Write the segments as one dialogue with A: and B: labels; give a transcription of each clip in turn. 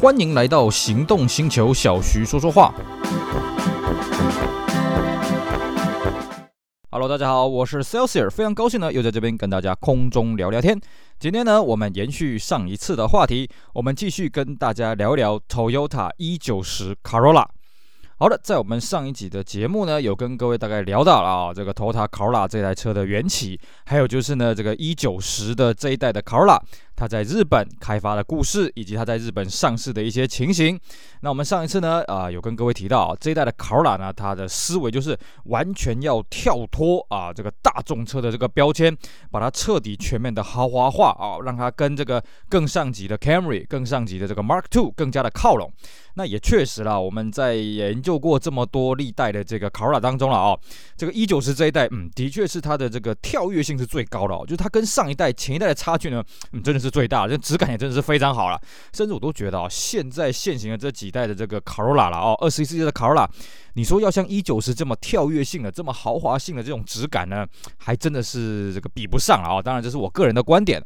A: 欢迎来到行动星球，小徐说说话。Hello，大家好，我是 Celsius，非常高兴呢，又在这边跟大家空中聊聊天。今天呢，我们延续上一次的话题，我们继续跟大家聊聊 Toyota E90 Corolla。好的，在我们上一集的节目呢，有跟各位大概聊到了啊，这个 Toyota Corolla 这台车的缘起，还有就是呢，这个 E90 的这一代的 Corolla。他在日本开发的故事，以及他在日本上市的一些情形。那我们上一次呢，啊、有跟各位提到啊，这一代的 Corolla 呢，它的思维就是完全要跳脱啊这个大众车的这个标签，把它彻底全面的豪华化啊，让它跟这个更上级的 Camry、更上级的这个 Mark II 更加的靠拢。那也确实啦，我们在研究过这么多历代的这个 Corolla 当中了啊，这个 E90 这一代，嗯，的确是它的这个跳跃性是最高的哦，就是它跟上一代、前一代的差距呢，嗯，真的是。最大的，这质感也真的是非常好了，甚至我都觉得啊、现在现行的这几代的这个卡罗拉了哦，二十一世纪的卡罗拉，你说要像 E90 这么跳跃性的、这么豪华性的这种质感呢，还真的是这个比不上啊、当然这是我个人的观点。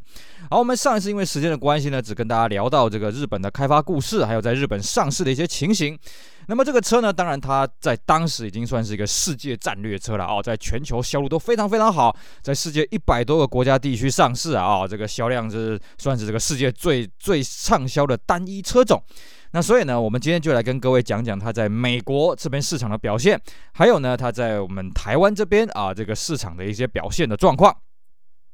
A: 好，我们上一次因为时间的关系呢，只跟大家聊到这个日本的开发故事，还有在日本上市的一些情形。那么这个车呢，当然它在当时已经算是一个世界战略车了哦，在全球销路都非常非常好，在世界一百多个国家地区上市啊，这个销量是算是这个世界最最畅销的单一车种。那所以呢，我们今天就来跟各位讲讲它在美国这边市场的表现，还有呢，它在我们台湾这边啊这个市场的一些表现的状况。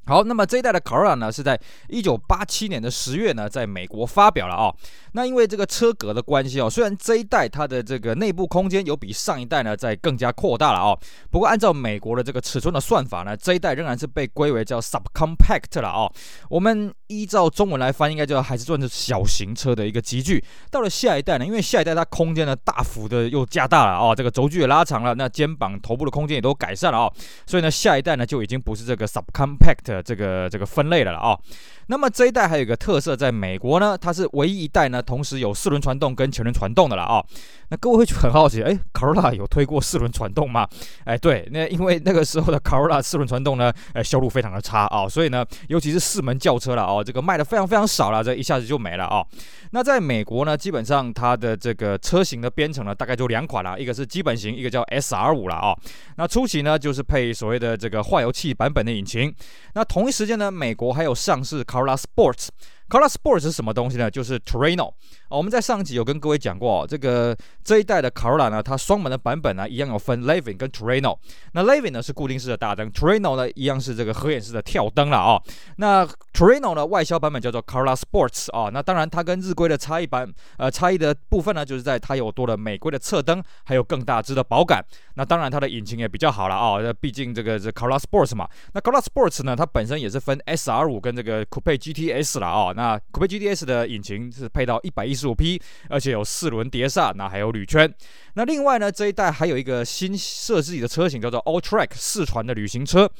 A: 好，那么这一代的 Corolla 呢，是在一九八七年的十月呢，在美国发表了啊、那因为这个车格的关系哦，虽然这一代它的这个内部空间有比上一代呢再更加扩大了哦，不过按照美国的这个尺寸的算法呢，这一代仍然是被归为叫 subcompact 了哦。我们依照中文来翻，应该就还是算是小型车的一个级距。到了下一代呢，因为下一代它空间呢大幅的又加大了哦，这个轴距也拉长了，那肩膀、头部的空间也都改善了哦，所以呢，下一代呢就已经不是这个 subcompact。这个这个分类的了啊、那么这一代还有一个特色，在美国呢，它是唯一一代呢，同时有四轮传动跟前轮传动的了啊、那各位会很好奇，哎，Corolla 有推过四轮传动吗？哎，对，那因为那个时候的 Corolla 四轮传动呢，哎，销路非常的差啊、所以呢，尤其是四门轿车了哦，这个卖的非常非常少了，这一下子就没了啊、那在美国呢，基本上它的这个车型的编程呢，大概就两款了，一个是基本型，一个叫 SR5 了啊、那初期呢，就是配所谓的这个化油器版本的引擎。那同一时间呢，美国还有上市 Corolla Sports。Corolla Sports 是什么东西呢？就是 Terreno。我们在上集有跟各位讲过，哦，这个这一代的 c o r l a 呢，它双门的版本呢，一样有分 Levin 跟 Terreno。那 Levin 呢是固定式的大灯，Terreno 呢一样是这个合眼式的跳灯了啊、哦。那 Terreno 呢外销版本叫做 c o r l a Sports 啊、那当然它跟日规的差异版呃差异的部分呢，就是在它有多了美规的侧灯，还有更大只的保杆。那当然它的引擎也比较好了啊、毕竟这个是 c o r l a Sports 嘛。那 c o r l a Sports 呢，它本身也是分 SR5 跟这个 Coupe GTS 了啊、哦。那 Coupe GTS 的引擎是配到一百一十五 P，，而且有四轮碟刹，那还有铝圈。那另外呢，这一代还有一个新设计的车型叫做 Alltrack 四传的旅行车。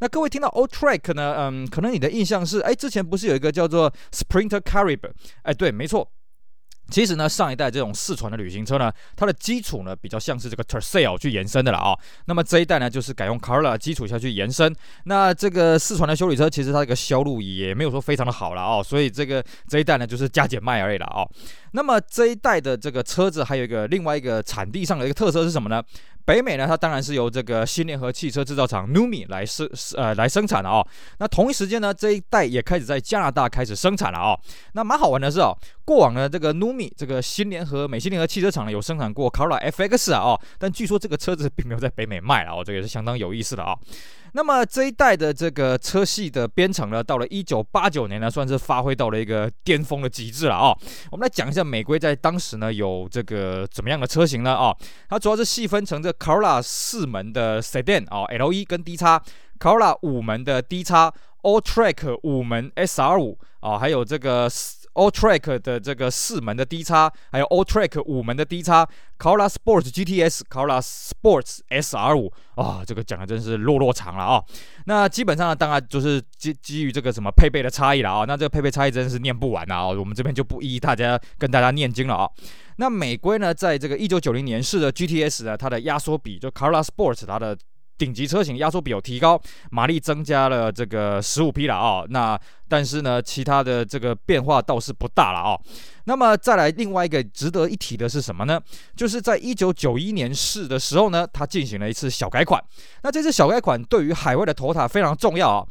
A: 那各位听到 Alltrack 呢，嗯，可能你的印象是，哎，之前不是有一个叫做 Sprinter Caribe？哎，对，没错。其实呢，上一代这种四传的旅行车呢，它的基础呢比较像是这个 Tercel 去延伸的了啊、那么这一代呢，就是改用 Carolla 基础下去延伸。那这个四传的修理车，其实它这个销路也没有说非常的好了啊、哦。所以这个这一代呢，就是加减卖而已了啊、哦。那么这一代的这个车子还有一个另外一个产地上的一个特色是什么呢？北美呢，它当然是由这个新联合汽车制造厂 NUMI 来生呃来生产的哦。那同一时间呢，这一代也开始在加拿大开始生产了哦。那蛮好玩的是哦，过往呢这个 NUMI 这个新联合美新联合汽车厂呢有生产过 c a r l a FX 啊哦，但据说这个车子并没有在北美卖了哦，这个也是相当有意思的啊、哦。那么这一代的这个车系的编程呢，到了一九八九年呢，算是发挥到了一个巅峰的极致了啊、哦。我们来讲一下美规在当时呢有这个怎么样的车型呢啊、哦？它主要是细分成这 Corolla 四门的 Sedan 啊、，L 一跟 D 叉，Corolla 五门的 D 叉，Alltrack 五门 SR 五啊，还有这个。Alltrack 的这个四门的 D 叉，还有 Alltrack 五门的 D 叉，Corolla Sports GTS，Corolla Sports SR 五啊，这个讲的真是落落长了啊。那基本上呢，当然就是基基于这个什么配备的差异了啊。那这个配备差异真是念不完啊。我们这边就不一一大家跟大家念经了啊。那美规呢，在这个一九九零年式的 GTS 呢，它的压缩比就 Corolla Sports 它的。顶级车型压缩比有提高，马力增加了这个十五匹了啊。那但是呢，其他的这个变化倒是不大了啊。那么再来另外一个值得一提的是什么呢？就是在一九九一年四的时候呢，它进行了一次小改款。那这次小改款对于海外的头塔非常重要啊。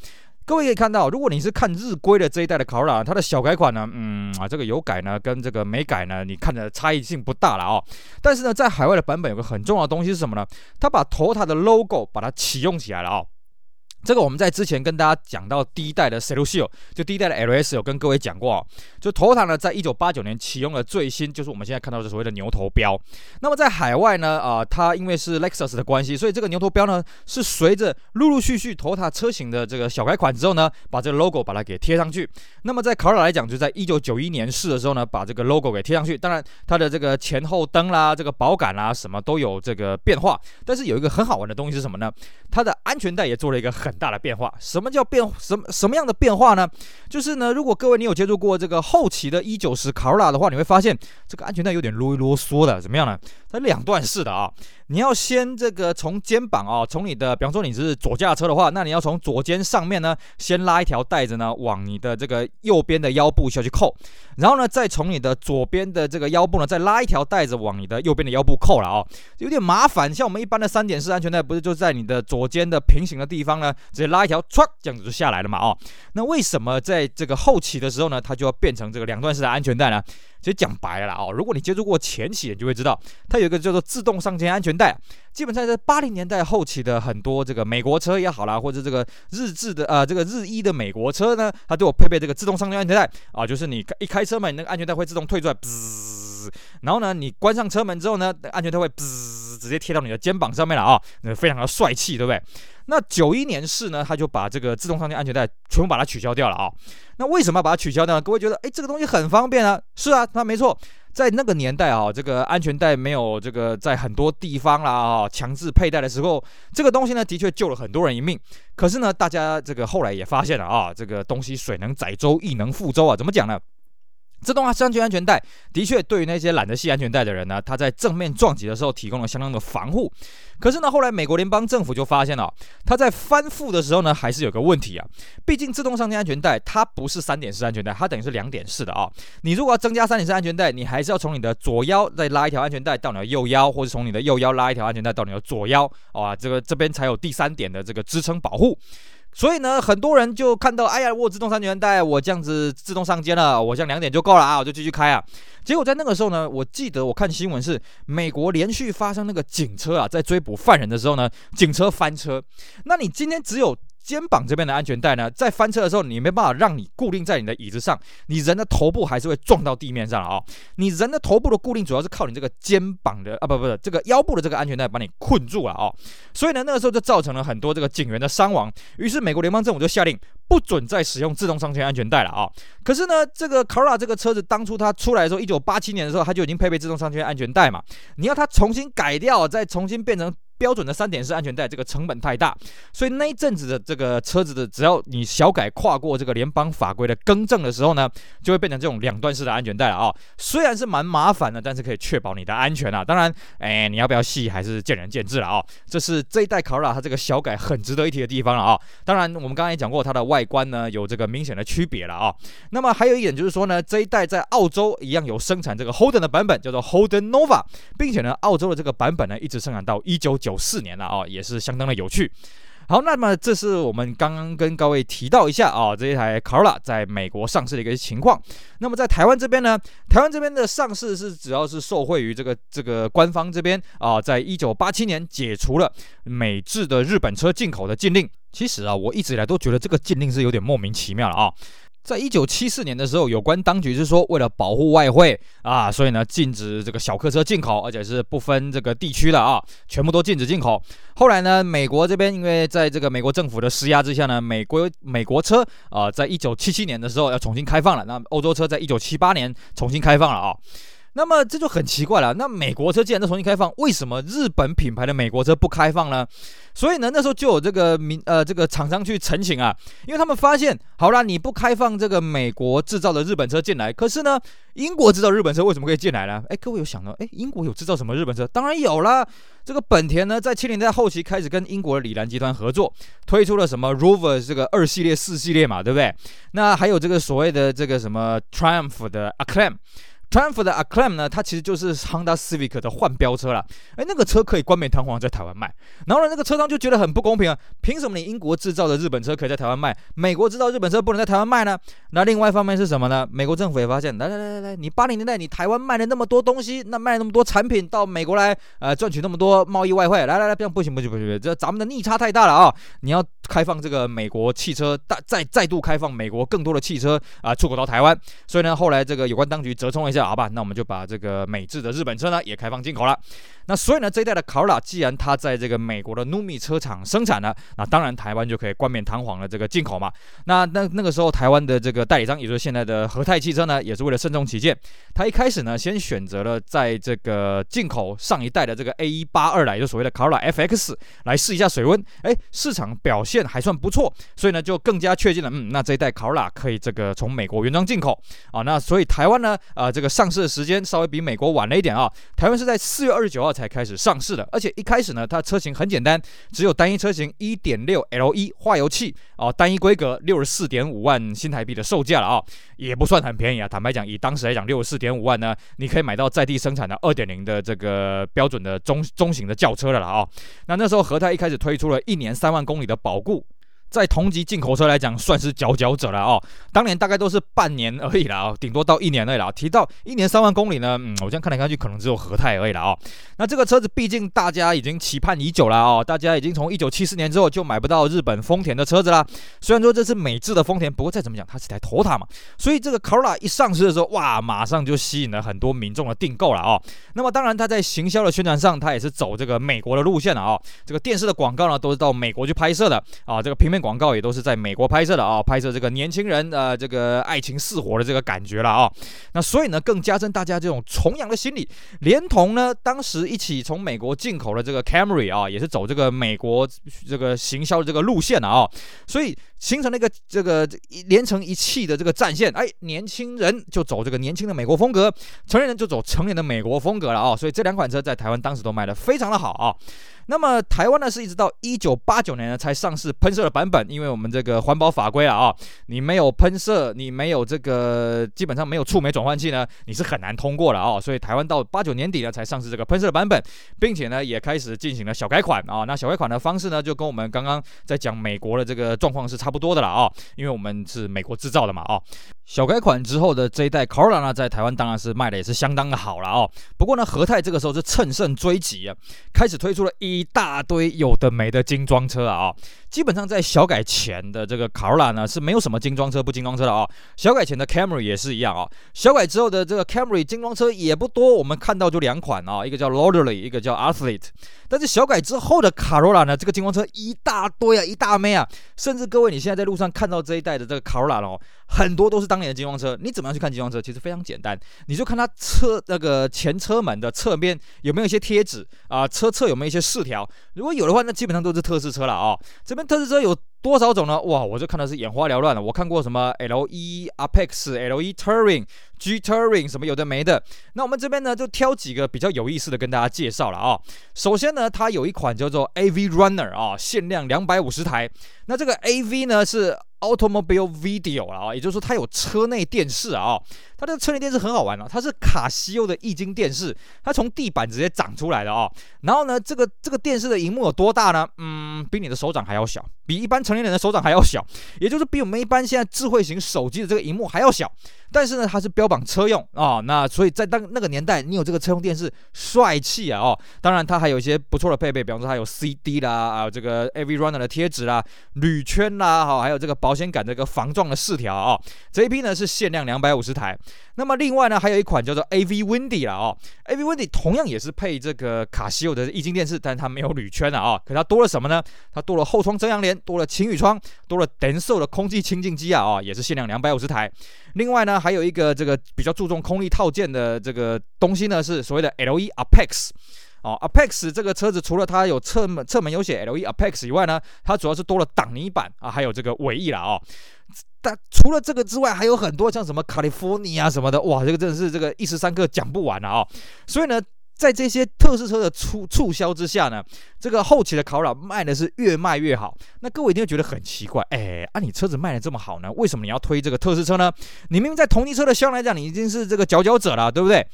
A: 各位可以看到，如果你是看日规的这一代的卡罗拉它的小改款呢，嗯啊，这个有改呢，跟这个没改呢，你看的差异性不大了哦。但是呢，在海外的版本有个很重要的东西是什么呢？它把头塔的 logo 把它启用起来了哦。这个我们在之前跟大家讲到第一代的 Celsior，就第一代的 LS 有跟各位讲过哦，就 Toyota 呢，在一九八九年启用了最新，就是我们现在看到的所谓的牛头标。那么在海外呢，啊、它因为是 Lexus 的关系，所以这个牛头标呢是随着陆陆续续 Toyota 车型的这个小改款之后呢，把这个 logo 把它给贴上去。那么在 Corolla 来讲，就在一九九一年试的时候呢，把这个 logo 给贴上去。当然，它的这个前后灯啦，这个保杆啦，什么都有这个变化。但是有一个很好玩的东西是什么呢？它的安全带也做了一个很大的变化。什么叫变？什么什么样的变化呢？就是呢，如果各位你有接触过这个后期的一九十卡罗拉的话，你会发现这个安全带有点啰啰嗦的，怎么样呢？它两段式的啊。你要先这个从肩膀啊，从你的，比方说你是左驾车的话，那你要从左肩上面呢，先拉一条带子呢，往你的这个右边的腰部下去扣，然后呢，再从你的左边的这个腰部呢，再拉一条带子往你的右边的腰部扣了啊，有点麻烦。像我们一般的三点式安全带，不是就在你的左肩的平行的地方呢，直接拉一条，唰，这样子就下来了嘛啊？那为什么在这个后期的时候呢，它就要变成这个两段式的安全带呢？其实讲白了哦，如果你接触过前期，你就会知道，它有一个叫做自动上肩安全带。基本上在八零年代后期的很多这个美国车也好啦，或者这个日制的啊这个日一的美国车呢，它都有配备这个自动上肩安全带啊，就是你一开车嘛，你，那个安全带会自动退出来，滋，然后呢，你关上车门之后呢，安全带会滋，直接贴到你的肩膀上面了啊，那非常的帅气，对不对？那九一年式呢，他就把这个自动上肩安全带全部把它取消掉了啊。那为什么要把它取消掉呢？各位觉得，哎，这个东西很方便啊。是啊，那没错，在那个年代啊，这个安全带没有这个在很多地方啦啊强制佩戴的时候，这个东西呢的确救了很多人一命。可是呢，大家这个后来也发现了啊，这个东西水能载舟，亦能覆舟啊。怎么讲呢？自动上肩安全带的确对于那些懒得系安全带的人呢，它在正面撞击的时候提供了相当的防护。可是呢，后来美国联邦政府就发现了，它在翻覆的时候呢，还是有个问题啊。毕竟自动上肩安全带它不是三点式安全带，它等于是两点式的啊。你如果要增加三点式安全带，你还是要从你的左腰再拉一条安全带到你的右腰，或者从你的右腰拉一条安全带到你的左腰啊，这个这边才有第三点的这个支撑保护。所以呢，很多人就看到，哎呀，我自动三全带，我这样子自动上街了，我这样两点就够了啊，我就继续开啊。结果在那个时候呢，我记得我看新闻是美国连续发生那个警车啊，在追捕犯人的时候呢，警车翻车。那你今天只有。肩膀这边的安全带呢，在翻车的时候，你没办法让你固定在你的椅子上，你人的头部还是会撞到地面上啊、你人的头部的固定主要是靠你这个肩膀的啊，不不，这个腰部的这个安全带把你困住了啊、所以呢，那个时候就造成了很多这个警员的伤亡。于是美国联邦政府就下令不准再使用自动上肩安全带了啊、可是呢，这个 Cora 这个车子当初它出来的时候，一九八七年的时候，它就已经配备自动上肩安全带嘛。你要它重新改掉，再重新变成。标准的三点式安全带，这个成本太大，所以那一阵子的这个车子的，只要你小改跨过这个联邦法规的更正的时候呢，就会变成这种两段式的安全带了啊、虽然是蛮麻烦的，但是可以确保你的安全啊。当然，哎，你要不要系还是见仁见智了啊、这是这一代卡罗拉它这个小改很值得一提的地方了啊、当然，我们刚才也讲过它的外外观呢有这个明显的区别了啊、那么还有一点就是说呢，这一代在澳洲一样有生产这个 Holden 的版本，叫做 Holden Nova，并且呢，澳洲的这个版本呢一直生产到一九九四年了啊、也是相当的有趣。好，那么这是我们刚刚跟各位提到一下啊、这一台 Corolla 在美国上市的一个情况。那么在台湾这边呢，台湾这边的上市是主要是受惠于这个这个官方这边啊，在一九八七年解除了美制的日本车进口的禁令。其实啊，我一直以来都觉得这个禁令是有点莫名其妙了啊。在一九七四年的时候，有关当局是说，为了保护外汇啊，所以呢，禁止这个小客车进口，而且是不分这个地区的啊，全部都禁止进口。后来呢，美国这边因为在这个美国政府的施压之下呢，美国美国车啊，在一九七七年的时候要重新开放了。那欧洲车在一九七八年重新开放了啊。那么这就很奇怪了。那美国车既然都重新开放，为什么日本品牌的美国车不开放呢？所以呢，那时候就有这个民呃这个厂商去陈情啊，因为他们发现，好啦，你不开放这个美国制造的日本车进来，可是呢，英国制造日本车为什么可以进来呢？哎，各位有想到，哎，英国有制造什么日本车？当然有啦。这个本田呢，在七零年代后期开始跟英国的礼兰集团合作，推出了什么 Rover 这个二系列、四系列嘛，对不对？那还有这个所谓的这个什么 Triumph 的 ACCLAM。Triumph 的 Acclaim 呢，它其实就是 Honda Civic 的换标车了。哎，那个车可以冠冕堂皇在台湾卖，然后呢，那个车商就觉得很不公平啊！凭什么你英国制造的日本车可以在台湾卖，美国制造日本车不能在台湾卖呢？那另外一方面是什么呢？美国政府也发现，来来来来来，你八零年代你台湾卖了那么多东西，那卖了那么多产品到美国来，呃，赚取那么多贸易外汇，来来来，不行不行不行不行，这咱们的逆差太大了啊！你要开放这个美国汽车，大再再度开放美国更多的汽车啊、出口到台湾。所以呢，后来这个有关当局折冲了一下。好吧，那我们就把这个美制的日本车呢也开放进口了。那所以呢，这一代的卡罗拉既然它在这个美国的 Numi 车厂生产了，那当然台湾就可以冠冕堂皇的这个进口嘛。那那那个时候台湾的这个代理商，也就是现在的和泰汽车呢，也是为了慎重起见，他一开始呢先选择了在这个进口上一代的这个 A182 来，就所谓的卡罗拉 FX 来试一下水温。哎，市场表现还算不错，所以呢就更加确定了，嗯，那这一代卡罗拉可以这个从美国原装进口啊。那所以台湾呢，呃，这个上市的时间稍微比美国晚了一点啊。台湾是在四月二十九号。才开始上市的，而且一开始呢，它车型很简单，只有单一车型一点六 L 一化油器哦，单一规格六十四点五万新台币的售价了啊、也不算很便宜啊。坦白讲，以当时来讲，六十四点五万呢，你可以买到在地生产的二点零的这个标准的中中型的轿车了了啊、那那时候和泰一开始推出了一年三万公里的保固。在同级进口车来讲，算是佼佼者了哦。当年大概都是半年而已了哦，顶多到一年而已了。提到一年三万公里呢，嗯，我这样看来看去，可能只有和泰而已了哦。那这个车子毕竟大家已经期盼已久了哦，大家已经从一九七四年之后就买不到日本丰田的车子啦。虽然说这是美制的丰田，不过再怎么讲，它是台 total 嘛，所以这个 Corolla 一上市的时候，哇，马上就吸引了很多民众的订购了哦。那么当然，它在行销的宣传上，它也是走这个美国的路线了哦。这个电视的广告呢，都是到美国去拍摄的啊，这个平面。广告也都是在美国拍摄的啊，拍摄这个年轻人呃，这个爱情似火的这个感觉了啊。那所以呢，更加深大家这种崇洋的心理。连同呢，当时一起从美国进口的这个 Camry 啊，也是走这个美国这个行销的这个路线的啊。所以形成了一个这个连成一气的这个战线。哎，年轻人就走这个年轻的美国风格，成年人就走成年的美国风格了啊。所以这两款车在台湾当时都卖得非常的好啊。那么台湾呢，是一直到一九八九年呢才上市喷射的版本，因为我们这个环保法规啊啊，你没有喷射，你没有这个基本上没有触媒转换器呢，你是很难通过的啊。所以台湾到八九年底呢才上市这个喷射的版本，并且呢也开始进行了小改款啊。那小改款的方式呢，就跟我们刚刚在讲美国的这个状况是差差不多的了啊，因为我们是美国制造的嘛啊。小改款之后的这一代 Corolla 呢，在台湾当然是卖的也是相当的好了啊。不过呢，和泰这个时候是乘胜追击啊，开始推出了一大堆有的没的精装车啊。基本上在小改前的这个卡罗拉呢，是没有什么精装车不精装车的啊。小改前的 Camry 也是一样啊。小改之后的这个 Camry 精装车也不多，我们看到就两款啊，一个叫 l o r d e r l y 一个叫 Athlete。但是小改之后的卡罗拉呢，这个精装车一大堆啊，一大枚啊，甚至各位你现在在路上看到这一代的这个卡罗拉哦，很多都是当年的精装车。你怎么样去看精装车？其实非常简单，你就看它车那个前车门的侧面有没有一些贴纸啊，车侧有没有一些饰条。如果有的话，那基本上都是特仕车了啊。这边特斯车有。多少种呢？哇，我就看的是眼花缭乱了。我看过什么 LE Apex、LE Touring、G Touring，什么有的没的。那我们这边呢，就挑几个比较有意思的跟大家介绍了啊。首先呢，它有一款叫做 AV Runner 啊，限量两百五十台。那这个 AV 呢是 Automobile Video 啊，也就是说它有车内电视啊。它这个车内电视很好玩啊，它是卡西欧的液晶电视，它从地板直接长出来的啊。然后呢，这个这个电视的荧幕有多大呢？嗯，比你的手掌还要小，比一般成年人的手掌还要小，也就是比我们一般现在智慧型手机的这个荧幕还要小。但是呢，它是标榜车用啊、哦，那所以在当那个年代，你有这个车用电视，帅气啊哦。当然，它还有一些不错的配备，比方说它有 CD 啦，啊，这个 AV Runner 的贴纸啦，铝圈啦，哈，还有这个保险杆这个防撞的饰条啊。这一批呢是限量两百五十台。那么另外呢还有一款叫做 AV Windy 了哦，AV Windy 同样也是配这个卡西欧的液晶电视，但是它没有铝圈了啊。可它多了什么呢？它多了后窗遮阳帘，多了晴雨窗，多了 Denso 的空气清净机啊啊，也是限量两百五十台。另外呢还有一个这个比较注重空力套件的这个东西呢，是所谓的 LE Apex。哦，Apex 这个车子除了它有侧门侧门有写 LE Apex 以外呢，它主要是多了挡泥板啊，还有这个尾翼了哦。但除了这个之外，还有很多像什么 California 啊什么的，哇，这个真的是这个一时三刻讲不完了啊、所以呢，在这些特仕车的促促销之下呢，这个后期的考拉卖的是越卖越好。那各位一定会觉得很奇怪，哎，啊，你车子卖的这么好呢，为什么你要推这个特仕车呢？你明明在同级车的销量来讲，你已经是这个佼佼者了，对不对？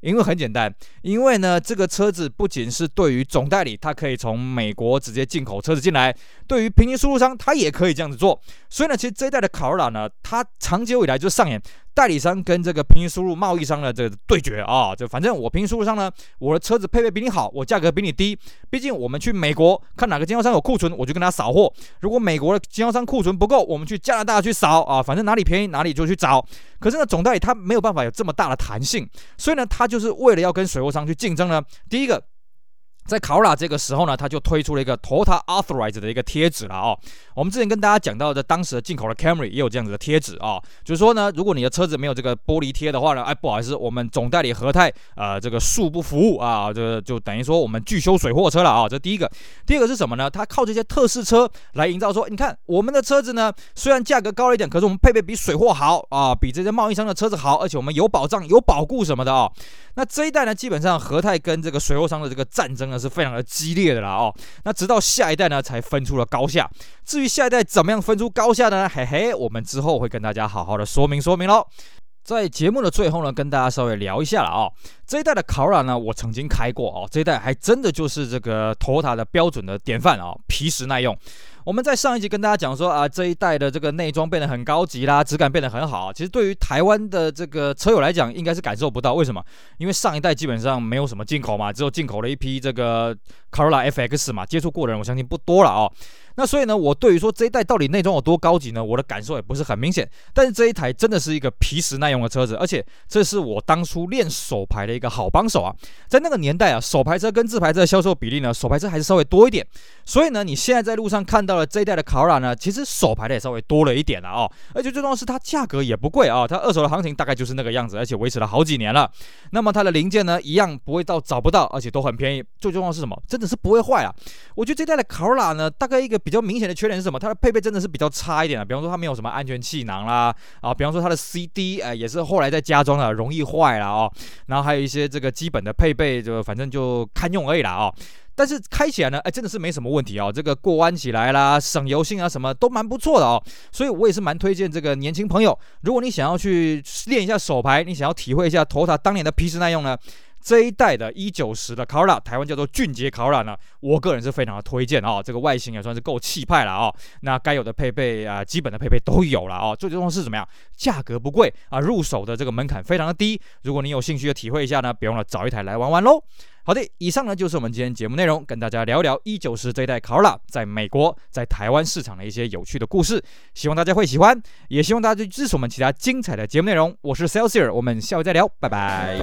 A: 因为很简单，因为呢，这个车子不仅是对于总代理，他可以从美国直接进口车子进来；对于平行输入商，他也可以这样子做。所以呢，其实这一代的卡罗拉呢，它长久以来就上演。代理商跟这个平行输入贸易商的这个对决啊，就反正我平行输入商呢，我的车子配备比你好，我价格比你低。毕竟我们去美国看哪个经销商有库存，我就跟他扫货。如果美国的经销商库存不够，我们去加拿大去扫啊，反正哪里便宜哪里就去找。可是呢，总代理他没有办法有这么大的弹性，所以呢，他就是为了要跟水货商去竞争呢。第一个。在卡罗拉这个时候呢，他就推出了一个 Total Authorized 的一个贴纸了哦。我们之前跟大家讲到的，当时的进口的 Camry 也有这样子的贴纸啊，就是说呢，如果你的车子没有这个玻璃贴的话呢，哎，不好意思，我们总代理和泰呃这个恕不服务啊，这就等于说我们拒收水货车了啊。这第一个，第二个是什么呢？他靠这些特试车来营造说，你看我们的车子呢，虽然价格高了一点，可是我们配备比水货好啊，比这些贸易商的车子好，而且我们有保障、有保固什么的啊。那这一代呢，基本上和泰跟这个水货商的这个战争呢。是非常的激烈的啦哦，那直到下一代呢才分出了高下。至于下一代怎么样分出高下的呢？嘿嘿，我们之后会跟大家好好的说明说明喽。在节目的最后呢，跟大家稍微聊一下了啊、哦。这一代的考拉呢，我曾经开过哦，这一代还真的就是这个托塔的标准的典范啊、哦，皮实耐用。我们在上一集跟大家讲说啊，这一代的这个内装变得很高级啦，质感变得很好。其实对于台湾的这个车友来讲，应该是感受不到。为什么？因为上一代基本上没有什么进口嘛，只有进口了一批这个卡罗拉 FX 嘛，接触过的人我相信不多了哦。那所以呢，我对于说这一代到底内装有多高级呢？我的感受也不是很明显。但是这一台真的是一个皮实耐用的车子，而且这是我当初练手排的一个好帮手啊。在那个年代啊，手牌车跟自牌车的销售比例呢，手牌车还是稍微多一点。所以呢，你现在在路上看到了这一代的卡罗拉呢，其实手牌的也稍微多了一点了哦。而且最重要是它价格也不贵啊，它二手的行情大概就是那个样子，而且维持了好几年了。那么它的零件呢，一样不会到找不到，而且都很便宜。最重要是什么？真的是不会坏啊。我觉得这代的卡罗拉呢，大概一个比比较明显的缺点是什么？它的配备真的是比较差一点啊，比方说它没有什么安全气囊啦，啊，比方说它的 CD 哎也是后来再加装的，容易坏了哦。然后还有一些这个基本的配备就反正就堪用而已啦哦。但是开起来呢，哎真的是没什么问题哦。这个过弯起来啦，省油性啊什么都蛮不错的哦。所以我也是蛮推荐这个年轻朋友，如果你想要去练一下手牌，你想要体会一下 Toyota 当年的皮实耐用呢。这一代的一九十的卡罗拉，台湾叫做俊杰卡罗拉呢，我个人是非常的推荐啊、这个外形也算是够气派了啊、那该有的配备啊，基本的配备都有了啊、最重要是怎么样？价格不贵啊，入手的这个门槛非常的低，如果你有兴趣的体会一下呢，别忘了找一台来玩玩喽。好的，以上呢就是我们今天节目内容，跟大家聊聊一九十这一代考拉在美国、在台湾市场的一些有趣的故事，希望大家会喜欢，也希望大家去支持我们其他精彩的节目内容。我是 Celsior，我们下回再聊，拜拜。